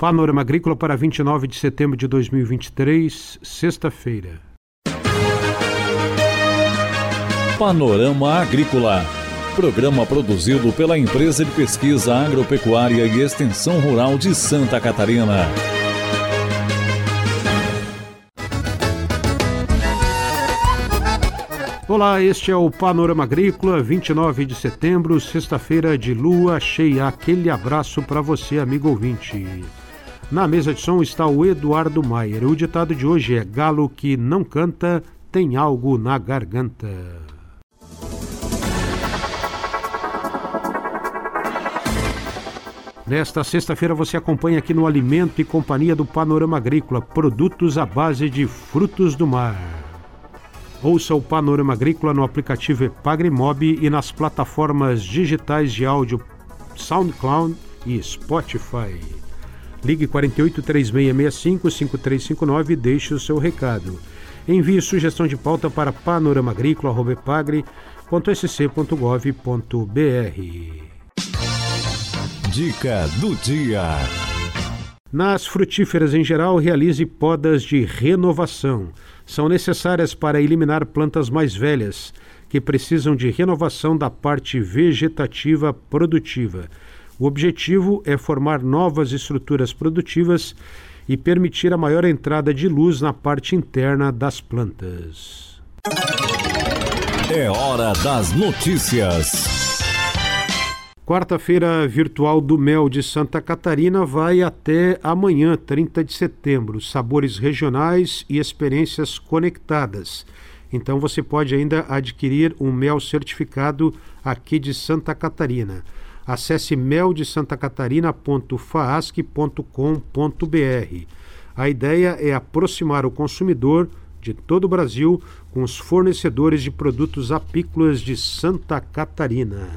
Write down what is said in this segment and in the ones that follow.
Panorama Agrícola para 29 de setembro de 2023, sexta-feira. Panorama Agrícola. Programa produzido pela Empresa de Pesquisa Agropecuária e Extensão Rural de Santa Catarina. Olá, este é o Panorama Agrícola, 29 de setembro, sexta-feira de lua cheia. Aquele abraço para você, amigo ouvinte. Na mesa de som está o Eduardo Maier. O ditado de hoje é: Galo que não canta tem algo na garganta. Nesta sexta-feira você acompanha aqui no Alimento e Companhia do Panorama Agrícola produtos à base de frutos do mar. Ouça o Panorama Agrícola no aplicativo Epagrimob e nas plataformas digitais de áudio SoundCloud e Spotify. Ligue 48 3665 5359 e deixe o seu recado. Envie sugestão de pauta para panoramaagrícola.pagre.sc.gov.br. Dica do dia. Nas frutíferas em geral, realize podas de renovação. São necessárias para eliminar plantas mais velhas, que precisam de renovação da parte vegetativa produtiva. O objetivo é formar novas estruturas produtivas e permitir a maior entrada de luz na parte interna das plantas. É hora das notícias. Quarta-feira virtual do Mel de Santa Catarina vai até amanhã, 30 de setembro. Sabores regionais e experiências conectadas. Então você pode ainda adquirir um mel certificado aqui de Santa Catarina. Acesse meldesantacatarina.faasc.com.br. A ideia é aproximar o consumidor de todo o Brasil com os fornecedores de produtos apícolas de Santa Catarina.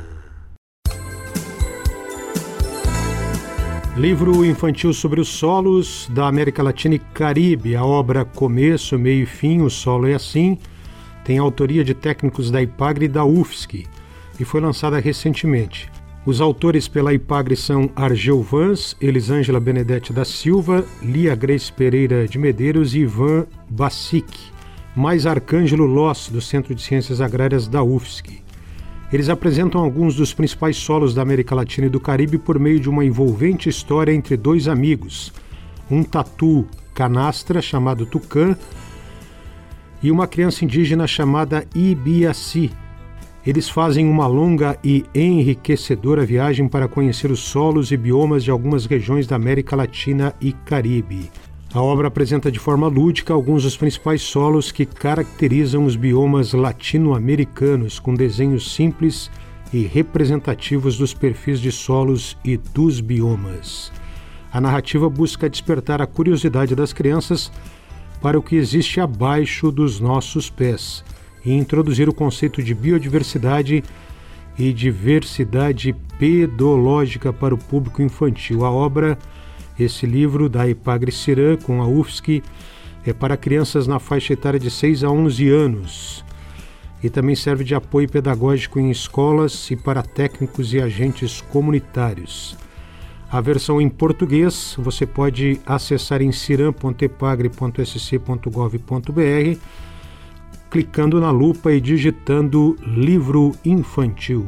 Livro infantil sobre os solos da América Latina e Caribe, a obra Começo, Meio e Fim, O Solo é Assim, tem autoria de técnicos da IPAGRE e da UFSC e foi lançada recentemente. Os autores pela IPAGRE são Argel Vans, Elisângela Benedetti da Silva, Lia Grace Pereira de Medeiros e Ivan Bacic, mais Arcângelo Loss, do Centro de Ciências Agrárias da UFSC. Eles apresentam alguns dos principais solos da América Latina e do Caribe por meio de uma envolvente história entre dois amigos, um tatu canastra chamado Tucã e uma criança indígena chamada Ibiaci. Eles fazem uma longa e enriquecedora viagem para conhecer os solos e biomas de algumas regiões da América Latina e Caribe. A obra apresenta de forma lúdica alguns dos principais solos que caracterizam os biomas latino-americanos, com desenhos simples e representativos dos perfis de solos e dos biomas. A narrativa busca despertar a curiosidade das crianças para o que existe abaixo dos nossos pés e introduzir o conceito de biodiversidade e diversidade pedológica para o público infantil. A obra esse livro da Ipagre Cirã com a UFSC é para crianças na faixa etária de 6 a 11 anos e também serve de apoio pedagógico em escolas e para técnicos e agentes comunitários. A versão em português você pode acessar em ciram.epagre.sc.gov.br clicando na lupa e digitando livro infantil.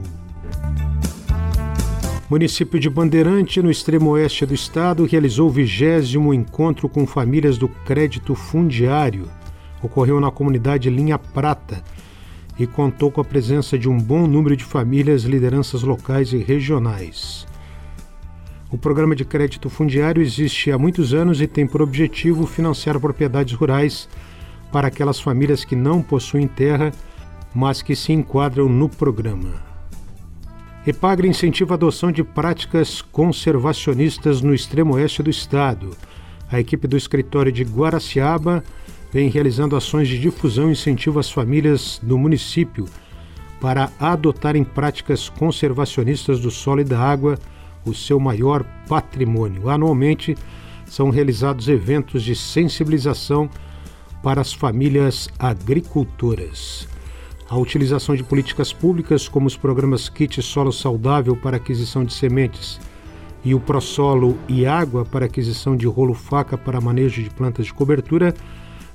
Município de Bandeirante, no extremo oeste do estado, realizou o vigésimo encontro com famílias do crédito fundiário. Ocorreu na comunidade Linha Prata e contou com a presença de um bom número de famílias, lideranças locais e regionais. O programa de crédito fundiário existe há muitos anos e tem por objetivo financiar propriedades rurais para aquelas famílias que não possuem terra, mas que se enquadram no programa. Epagre incentiva a adoção de práticas conservacionistas no extremo oeste do estado. A equipe do escritório de Guaraciaba vem realizando ações de difusão e incentivo às famílias do município para adotarem práticas conservacionistas do solo e da água, o seu maior patrimônio. Anualmente são realizados eventos de sensibilização para as famílias agricultoras a utilização de políticas públicas como os programas Kit Solo Saudável para aquisição de sementes e o Prosolo e Água para aquisição de rolo-faca para manejo de plantas de cobertura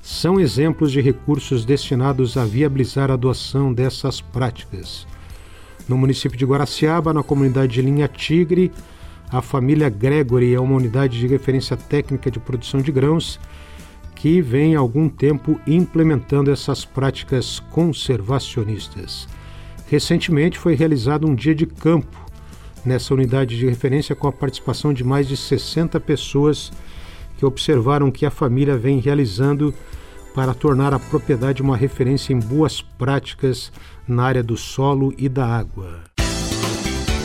são exemplos de recursos destinados a viabilizar a adoção dessas práticas. No município de Guaraciaba, na comunidade de Linha Tigre, a família Gregory é uma unidade de referência técnica de produção de grãos que vem há algum tempo implementando essas práticas conservacionistas. Recentemente foi realizado um dia de campo nessa unidade de referência com a participação de mais de 60 pessoas que observaram que a família vem realizando para tornar a propriedade uma referência em boas práticas na área do solo e da água.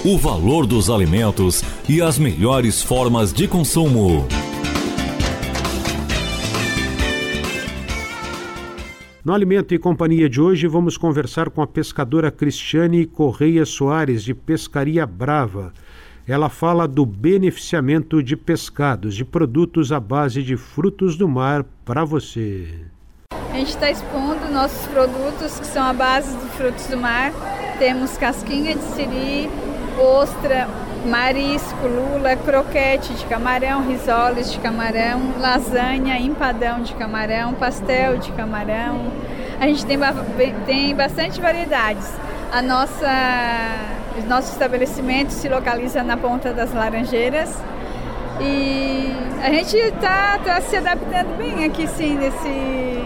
O valor dos alimentos e as melhores formas de consumo. No Alimento e Companhia de hoje, vamos conversar com a pescadora Cristiane Correia Soares, de Pescaria Brava. Ela fala do beneficiamento de pescados, de produtos à base de frutos do mar para você. A gente está expondo nossos produtos que são a base de frutos do mar. Temos casquinha de siri, ostra, marisco, lula, croquete de camarão, risoles de camarão, lasanha, empadão de camarão, pastel de camarão. A gente tem, tem bastante variedades. A nossa, o nosso estabelecimento se localiza na Ponta das Laranjeiras e a gente está tá se adaptando bem aqui sim nesse,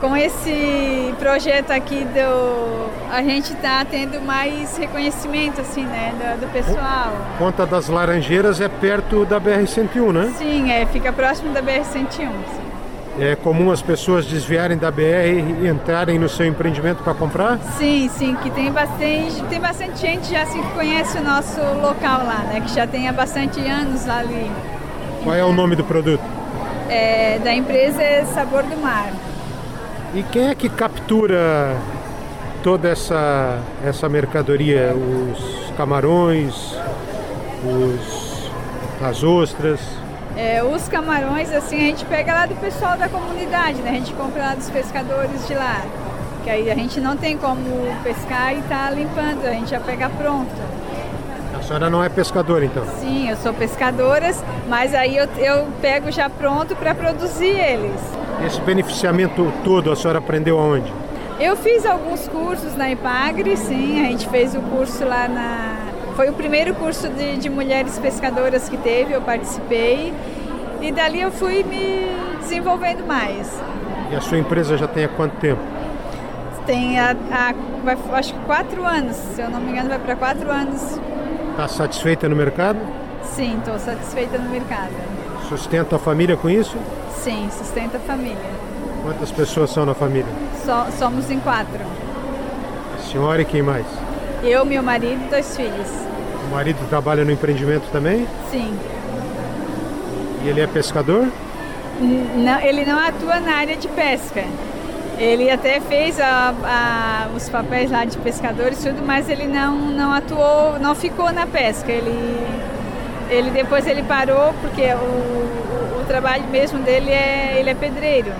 com esse projeto aqui do a gente está tendo mais reconhecimento assim, né, do, do, pessoal. Ponta das Laranjeiras é perto da BR 101, né? Sim, é, fica próximo da BR 101. É comum as pessoas desviarem da BR e entrarem no seu empreendimento para comprar? Sim, sim, que tem bastante, tem bastante gente já assim, que conhece o nosso local lá, né, que já tem há bastante anos ali. Qual é o nome do produto? É, da empresa é Sabor do Mar. E quem é que captura toda essa, essa mercadoria? Os camarões, os, as ostras? É, os camarões, assim, a gente pega lá do pessoal da comunidade, né? A gente compra lá dos pescadores de lá. Que aí a gente não tem como pescar e tá limpando, a gente já pega pronto. A senhora não é pescadora, então? Sim, eu sou pescadora, mas aí eu, eu pego já pronto para produzir eles. Esse beneficiamento todo a senhora aprendeu aonde? Eu fiz alguns cursos na Ipagre, sim, a gente fez o curso lá na. Foi o primeiro curso de, de mulheres pescadoras que teve, eu participei. E dali eu fui me desenvolvendo mais. E a sua empresa já tem há quanto tempo? Tem vai, acho que quatro anos, se eu não me engano, vai para quatro anos. Está satisfeita no mercado? Sim, estou satisfeita no mercado. Sustenta a família com isso? Sim, sustenta a família. Quantas pessoas são na família? So, somos em quatro. A senhora e quem mais? Eu, meu marido e dois filhos. O marido trabalha no empreendimento também? Sim. E ele é pescador? Não, ele não atua na área de pesca. Ele até fez a, a, os papéis lá de pescador e tudo, mas ele não, não atuou, não ficou na pesca. Ele, ele depois ele parou porque o, o, o trabalho mesmo dele é ele é pedreiro.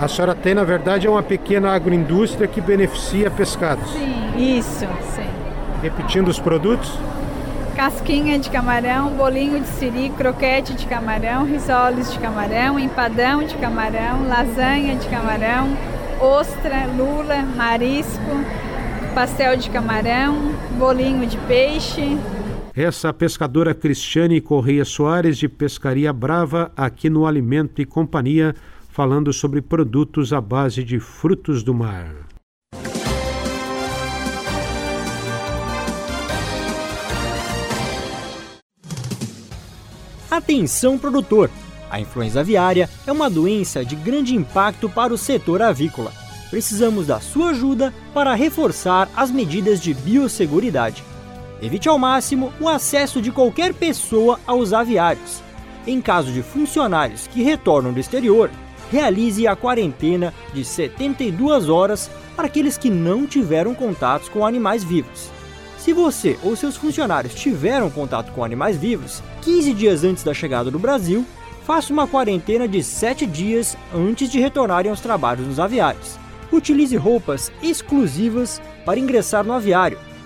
A senhora tem, na verdade, é uma pequena agroindústria que beneficia pescados. Sim, isso, sim. Repetindo os produtos? Casquinha de camarão, bolinho de siri, croquete de camarão, risoles de camarão, empadão de camarão, lasanha de camarão, ostra, lula, marisco, pastel de camarão, bolinho de peixe. Essa pescadora Cristiane Correia Soares de Pescaria Brava, aqui no Alimento e Companhia, falando sobre produtos à base de frutos do mar. Atenção produtor! A influenza aviária é uma doença de grande impacto para o setor avícola. Precisamos da sua ajuda para reforçar as medidas de biosseguridade. Evite ao máximo o acesso de qualquer pessoa aos aviários. Em caso de funcionários que retornam do exterior, realize a quarentena de 72 horas para aqueles que não tiveram contatos com animais vivos. Se você ou seus funcionários tiveram contato com animais vivos 15 dias antes da chegada do Brasil, faça uma quarentena de 7 dias antes de retornarem aos trabalhos nos aviários. Utilize roupas exclusivas para ingressar no aviário